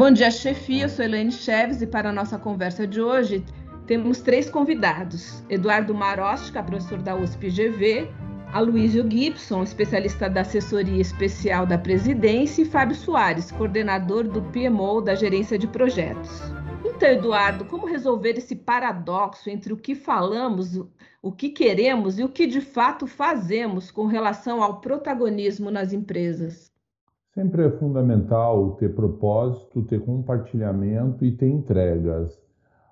Bom dia, chefia. Eu sou Elaine Cheves e para a nossa conversa de hoje temos três convidados: Eduardo Marostica, professor da USP-GV, Aloysio Gibson, especialista da assessoria especial da presidência, e Fábio Soares, coordenador do PMO da gerência de projetos. Então, Eduardo, como resolver esse paradoxo entre o que falamos, o que queremos e o que de fato fazemos com relação ao protagonismo nas empresas? Sempre é fundamental ter propósito, ter compartilhamento e ter entregas.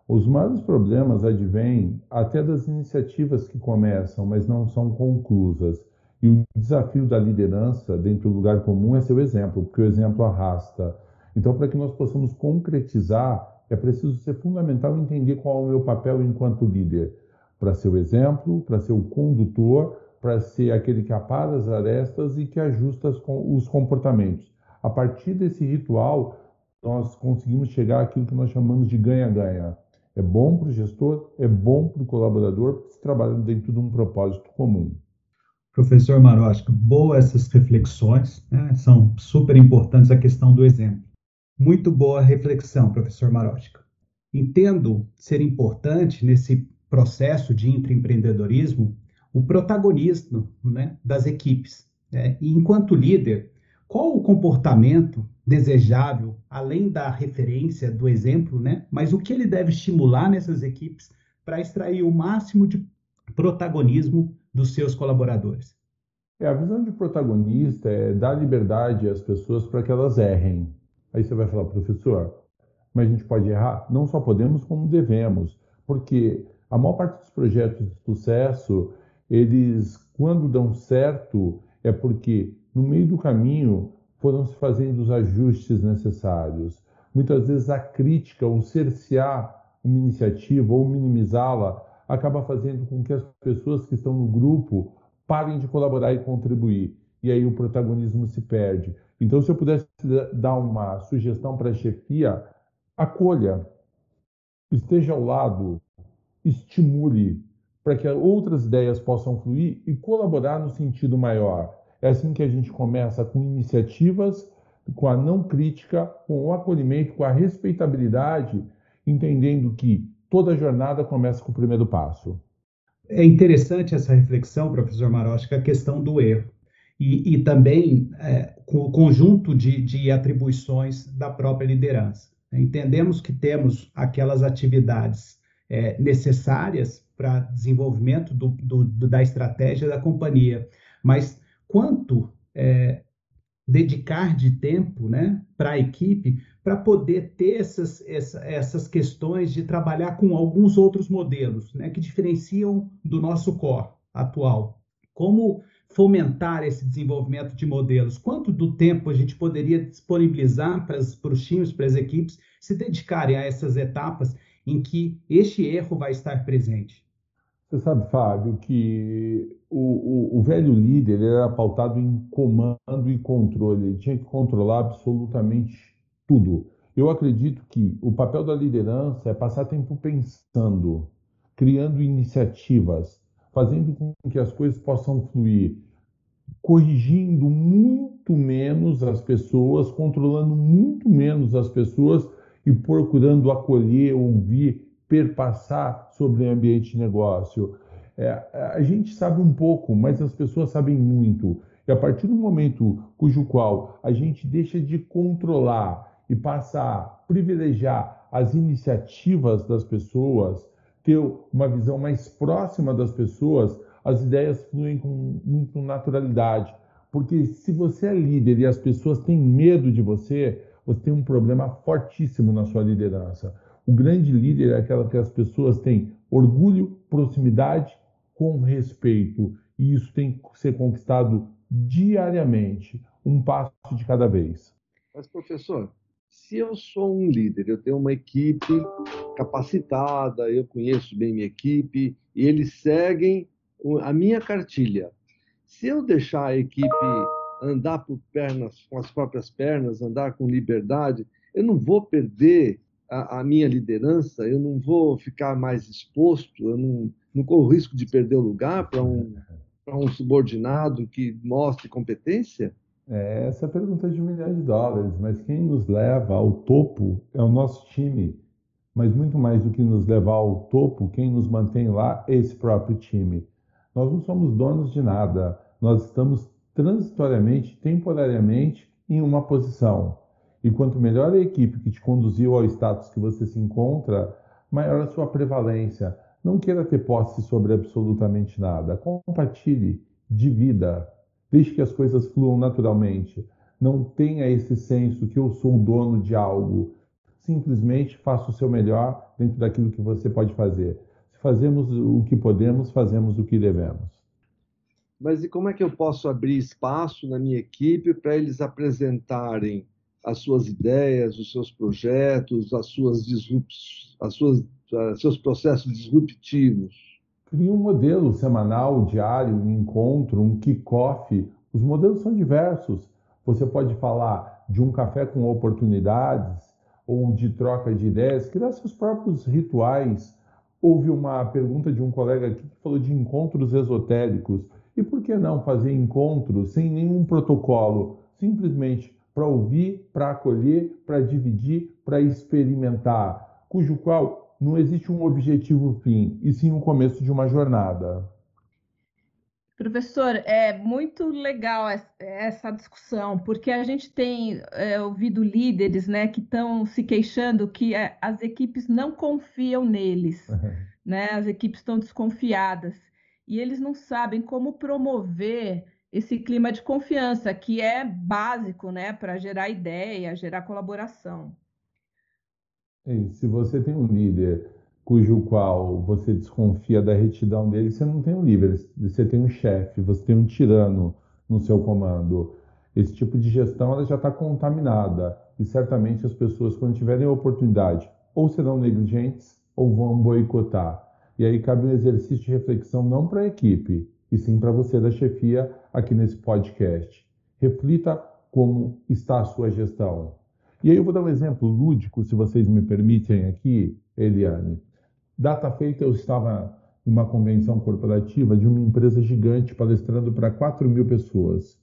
Os maiores problemas advêm até das iniciativas que começam, mas não são conclusas. E o desafio da liderança dentro do lugar comum é ser o exemplo, porque o exemplo arrasta. Então, para que nós possamos concretizar, é preciso ser fundamental entender qual é o meu papel enquanto líder. Para ser o exemplo, para ser o condutor, para ser aquele que apara as arestas e que ajusta os comportamentos. A partir desse ritual, nós conseguimos chegar àquilo que nós chamamos de ganha-ganha. É bom para o gestor, é bom para o colaborador, porque se trabalha dentro de um propósito comum. Professor Marosca, boas essas reflexões, né? são super importantes a questão do exemplo. Muito boa reflexão, professor Marosca. Entendo ser importante nesse processo de intraempreendedorismo o protagonismo né, das equipes. Né? E enquanto líder, qual o comportamento desejável, além da referência, do exemplo, né? Mas o que ele deve estimular nessas equipes para extrair o máximo de protagonismo dos seus colaboradores? É, a visão de protagonista é dar liberdade às pessoas para que elas errem. Aí você vai falar, professor, mas a gente pode errar? Não só podemos, como devemos, porque a maior parte dos projetos de sucesso, eles, quando dão certo, é porque no meio do caminho foram se fazendo os ajustes necessários. Muitas vezes a crítica, ou cercear uma iniciativa ou minimizá-la, acaba fazendo com que as pessoas que estão no grupo parem de colaborar e contribuir. E aí o protagonismo se perde. Então, se eu pudesse dar uma sugestão para a chefia, acolha, esteja ao lado, estimule, para que outras ideias possam fluir e colaborar no sentido maior. É assim que a gente começa com iniciativas, com a não crítica, com o acolhimento, com a respeitabilidade, entendendo que toda jornada começa com o primeiro passo. É interessante essa reflexão, professor Marocha, a questão do erro. E, e também é, com o conjunto de, de atribuições da própria liderança. Entendemos que temos aquelas atividades é, necessárias para desenvolvimento do, do, da estratégia da companhia, mas quanto é, dedicar de tempo né, para a equipe para poder ter essas, essa, essas questões de trabalhar com alguns outros modelos né, que diferenciam do nosso core atual. Como fomentar esse desenvolvimento de modelos? Quanto do tempo a gente poderia disponibilizar para, para os times, para as equipes se dedicarem a essas etapas em que este erro vai estar presente? Você sabe, Fábio, que o, o, o, velho líder era pautado em comando e controle, ele tinha que controlar absolutamente tudo. Eu acredito que o papel da liderança é passar tempo pensando, criando iniciativas, fazendo com que as coisas possam fluir, corrigindo muito menos as pessoas, controlando muito menos as pessoas e procurando acolher, ouvir perpassar sobre o ambiente de negócio. É, a gente sabe um pouco, mas as pessoas sabem muito. E a partir do momento cujo qual a gente deixa de controlar e passa a privilegiar as iniciativas das pessoas, ter uma visão mais próxima das pessoas, as ideias fluem com muita naturalidade. Porque se você é líder e as pessoas têm medo de você, você tem um problema fortíssimo na sua liderança. O grande líder é aquela que as pessoas têm orgulho, proximidade com respeito. E isso tem que ser conquistado diariamente, um passo de cada vez. Mas, professor, se eu sou um líder, eu tenho uma equipe capacitada, eu conheço bem minha equipe, e eles seguem a minha cartilha. Se eu deixar a equipe andar por pernas, com as próprias pernas, andar com liberdade, eu não vou perder a, a, minha liderança, eu não vou ficar mais exposto, eu não, não corro risco de perder o lugar para um, um subordinado que mostre competência? É, essa é pergunta de milhões de dólares, mas quem nos leva ao topo é o nosso time. Mas muito mais do que nos levar ao topo, quem nos mantém lá é esse próprio time. Nós não somos donos de nada, nós estamos transitoriamente, temporariamente, em uma posição. E quanto melhor a equipe que te conduziu ao status que você se encontra, maior a sua prevalência. Não queira ter posse sobre absolutamente nada. Compartilhe, divida, deixe que as coisas fluam naturalmente. Não tenha esse senso que eu sou dono de algo. Simplesmente faça o seu melhor dentro daquilo que você pode fazer. Se fazemos o que podemos, fazemos o que devemos mas e como é que eu posso abrir espaço na minha equipe para eles apresentarem as suas ideias, os seus projetos, as suas as suas, uh, seus processos disruptivos? Crie um modelo semanal, diário, um encontro, um kick-off. Os modelos são diversos. Você pode falar de um café com oportunidades ou de troca de ideias, criar seus próprios rituais. Houve uma pergunta de um colega aqui que falou de encontros esotéricos. E por que não fazer encontros sem nenhum protocolo? Simplesmente para ouvir, para acolher, para dividir, para experimentar, cujo qual não existe um objetivo fim, e sim o um começo de uma jornada. Professor, é muito legal essa discussão, porque a gente tem é, ouvido líderes né, que estão se queixando que é, as equipes não confiam neles, uhum. né? as equipes estão desconfiadas e eles não sabem como promover esse clima de confiança, que é básico né, para gerar ideia, gerar colaboração. E se você tem um líder cujo qual você desconfia da retidão dele, você não tem um líder, você tem um chefe, você tem um tirano no seu comando. Esse tipo de gestão ela já está contaminada e certamente as pessoas, quando tiverem a oportunidade, ou serão negligentes ou vão boicotar. E aí cabe um exercício de reflexão não para a equipe, e sim para você da chefia aqui nesse podcast. Reflita como está a sua gestão. E aí eu vou dar um exemplo lúdico, se vocês me permitem aqui, Eliane. Data feita, eu estava em uma convenção corporativa de uma empresa gigante palestrando para 4 mil pessoas.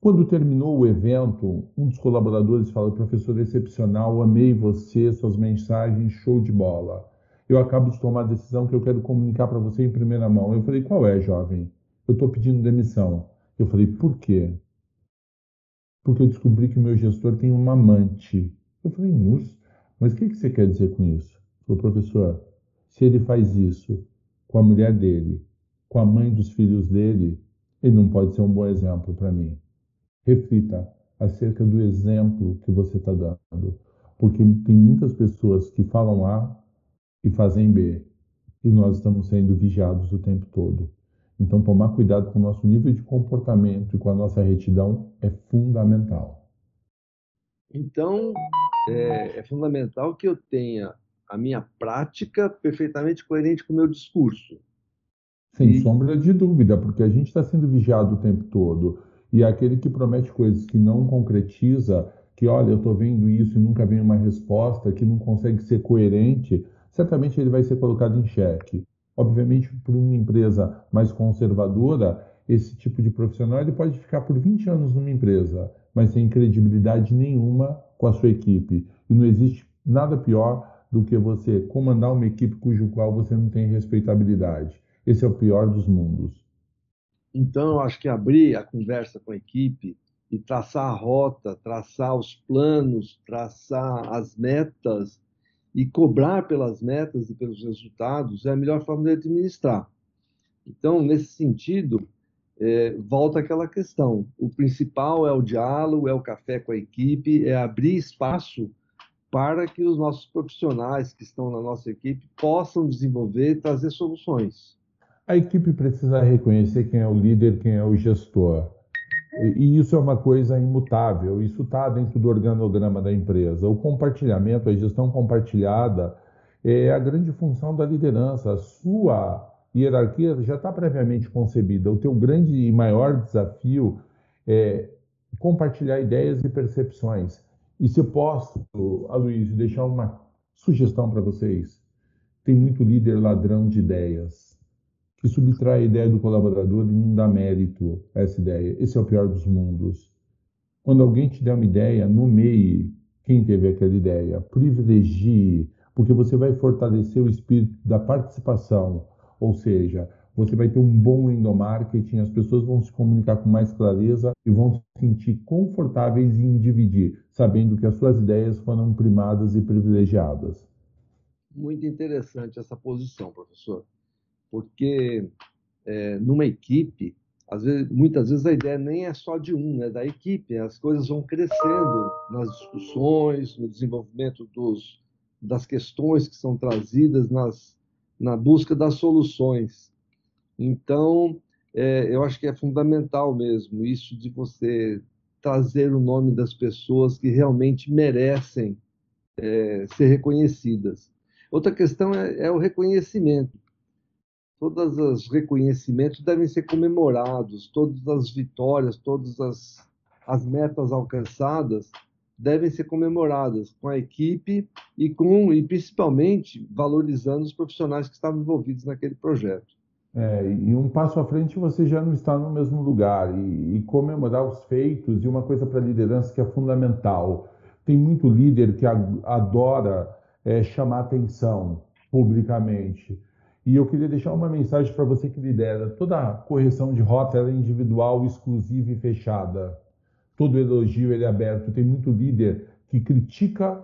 Quando terminou o evento, um dos colaboradores falou: professor excepcional, amei você, suas mensagens, show de bola eu acabo de tomar a decisão que eu quero comunicar para você em primeira mão. Eu falei, qual é, jovem? Eu estou pedindo demissão. Eu falei, por quê? Porque eu descobri que o meu gestor tem uma amante. Eu falei, Nus, mas o que, que você quer dizer com isso? Falou, professor, se ele faz isso com a mulher dele, com a mãe dos filhos dele, ele não pode ser um bom exemplo para mim. Reflita acerca do exemplo que você está dando. Porque tem muitas pessoas que falam A e fazem B. E nós estamos sendo vigiados o tempo todo. Então, tomar cuidado com o nosso nível de comportamento e com a nossa retidão é fundamental. Então, é, é fundamental que eu tenha a minha prática perfeitamente coerente com o meu discurso. Sem e... sombra de dúvida, porque a gente está sendo vigiado o tempo todo. E aquele que promete coisas que não concretiza, que olha, eu estou vendo isso e nunca vem uma resposta, que não consegue ser coerente, certamente ele vai ser colocado em xeque. Obviamente, por uma empresa mais conservadora, esse tipo de profissional ele pode ficar por 20 anos numa empresa, mas sem credibilidade nenhuma com a sua equipe. E não existe nada pior do que você comandar uma equipe cujo qual você não tem respeitabilidade. Esse é o pior dos mundos. Então, acho que abrir a conversa com a equipe e traçar a rota, traçar os planos, traçar as metas e cobrar pelas metas e pelos resultados é a melhor forma de administrar. Então, nesse sentido, é, volta aquela questão: o principal é o diálogo, é o café com a equipe, é abrir espaço para que os nossos profissionais que estão na nossa equipe possam desenvolver e trazer soluções. A equipe precisa reconhecer quem é o líder, quem é o gestor. E isso é uma coisa imutável, isso está dentro do organograma da empresa. O compartilhamento, a gestão compartilhada, é a grande função da liderança. A sua hierarquia já está previamente concebida. O teu grande e maior desafio é compartilhar ideias e percepções. E se posso, Aloysio, deixar uma sugestão para vocês. Tem muito líder ladrão de ideias que subtrai a ideia do colaborador e não dá mérito a essa ideia. Esse é o pior dos mundos. Quando alguém te der uma ideia, nomeie quem teve aquela ideia, privilegie, porque você vai fortalecer o espírito da participação, ou seja, você vai ter um bom endomarketing, as pessoas vão se comunicar com mais clareza e vão se sentir confortáveis em dividir, sabendo que as suas ideias foram primadas e privilegiadas. Muito interessante essa posição, professor, porque é, numa equipe, às vezes, muitas vezes a ideia nem é só de um, é da equipe. As coisas vão crescendo nas discussões, no desenvolvimento dos, das questões que são trazidas, nas, na busca das soluções. Então, é, eu acho que é fundamental mesmo isso de você trazer o nome das pessoas que realmente merecem é, ser reconhecidas. Outra questão é, é o reconhecimento. Todos os reconhecimentos devem ser comemorados, todas as vitórias, todas as, as metas alcançadas devem ser comemoradas com a equipe e com e principalmente valorizando os profissionais que estavam envolvidos naquele projeto. É, e um passo à frente você já não está no mesmo lugar. E, e comemorar os feitos, e uma coisa para a liderança que é fundamental. Tem muito líder que adora é, chamar atenção publicamente. E eu queria deixar uma mensagem para você que lidera. Toda correção de rota é individual, exclusiva e fechada. Todo elogio ele é aberto. Tem muito líder que critica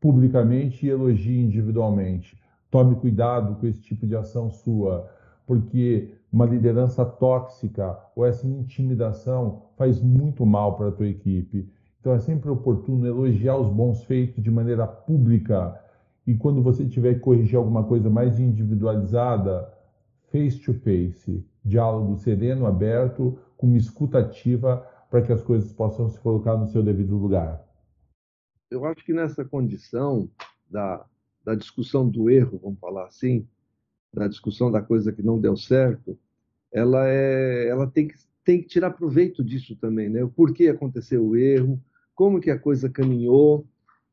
publicamente e elogia individualmente. Tome cuidado com esse tipo de ação sua porque uma liderança tóxica ou essa intimidação faz muito mal para a tua equipe. Então é sempre oportuno elogiar os bons feitos de maneira pública e quando você tiver que corrigir alguma coisa mais individualizada, face to face, diálogo sereno, aberto, com uma escuta ativa para que as coisas possam se colocar no seu devido lugar. Eu acho que nessa condição da, da discussão do erro, vamos falar assim, da discussão da coisa que não deu certo, ela, é, ela tem, que, tem que tirar proveito disso também, né? O porquê aconteceu o erro, como que a coisa caminhou,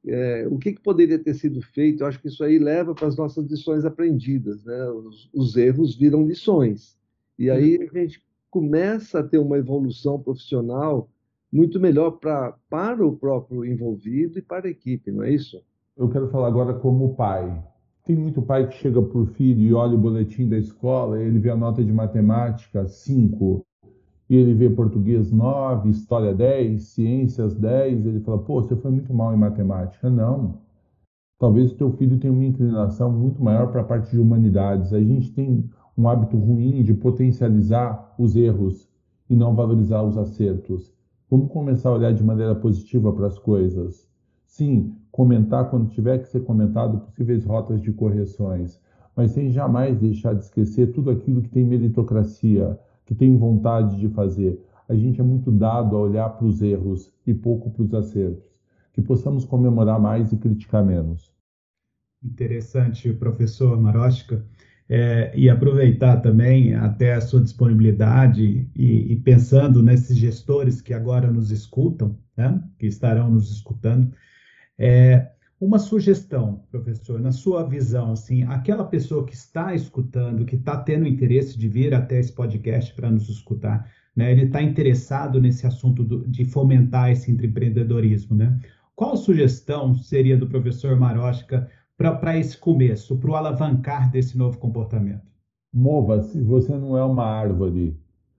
é, o que, que, poderia ter sido feito. Eu acho que isso aí leva para as nossas lições aprendidas, né? Os, os erros viram lições. E aí a gente começa a ter uma evolução profissional muito melhor pra, para o próprio envolvido e para a equipe, não é isso? Eu quero falar agora como pai. Tem muito pai que chega para o filho e olha o boletim da escola, ele vê a nota de matemática 5, e ele vê português 9, história 10, ciências 10, ele fala, pô, você foi muito mal em matemática. Não. Talvez o teu filho tenha uma inclinação muito maior para a parte de humanidades. A gente tem um hábito ruim de potencializar os erros e não valorizar os acertos. Vamos começar a olhar de maneira positiva para as coisas. Sim, comentar quando tiver que ser comentado possíveis rotas de correções, mas sem jamais deixar de esquecer tudo aquilo que tem meritocracia, que tem vontade de fazer. A gente é muito dado a olhar para os erros e pouco para os acertos. Que possamos comemorar mais e criticar menos. Interessante, professor Maroshka. É, e aproveitar também até a sua disponibilidade e, e, pensando nesses gestores que agora nos escutam, né, que estarão nos escutando, é, uma sugestão, professor, na sua visão, assim, aquela pessoa que está escutando, que está tendo interesse de vir até esse podcast para nos escutar, né? Ele está interessado nesse assunto do, de fomentar esse empreendedorismo, né? Qual sugestão seria do professor Maroshka para esse começo, para o alavancar desse novo comportamento? Mova-se, você não é uma árvore.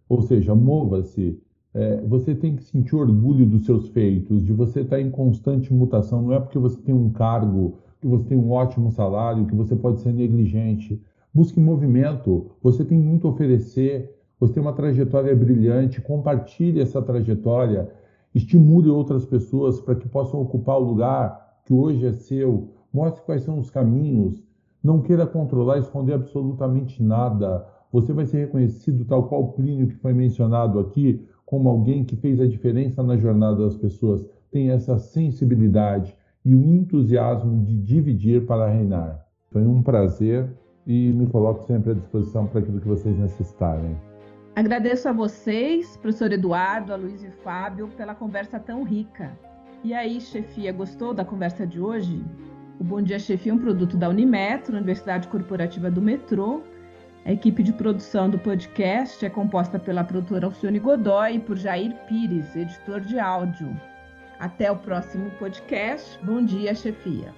Ou seja, mova-se é, você tem que sentir orgulho dos seus feitos, de você estar em constante mutação. Não é porque você tem um cargo, que você tem um ótimo salário, que você pode ser negligente. Busque movimento. Você tem muito a oferecer. Você tem uma trajetória brilhante. Compartilhe essa trajetória. Estimule outras pessoas para que possam ocupar o lugar que hoje é seu. Mostre quais são os caminhos. Não queira controlar, esconder absolutamente nada. Você vai ser reconhecido tal qual Plínio que foi mencionado aqui, como alguém que fez a diferença na jornada das pessoas, tem essa sensibilidade e o entusiasmo de dividir para reinar. Foi um prazer e me coloco sempre à disposição para aquilo que vocês necessitarem. Agradeço a vocês, professor Eduardo, a Luiz e Fábio, pela conversa tão rica. E aí, chefia, gostou da conversa de hoje? O Bom Dia Chefia é um produto da Unimetro, Universidade Corporativa do Metrô, a equipe de produção do podcast é composta pela produtora Alcione Godoy e por Jair Pires, editor de áudio. Até o próximo podcast. Bom dia, chefia.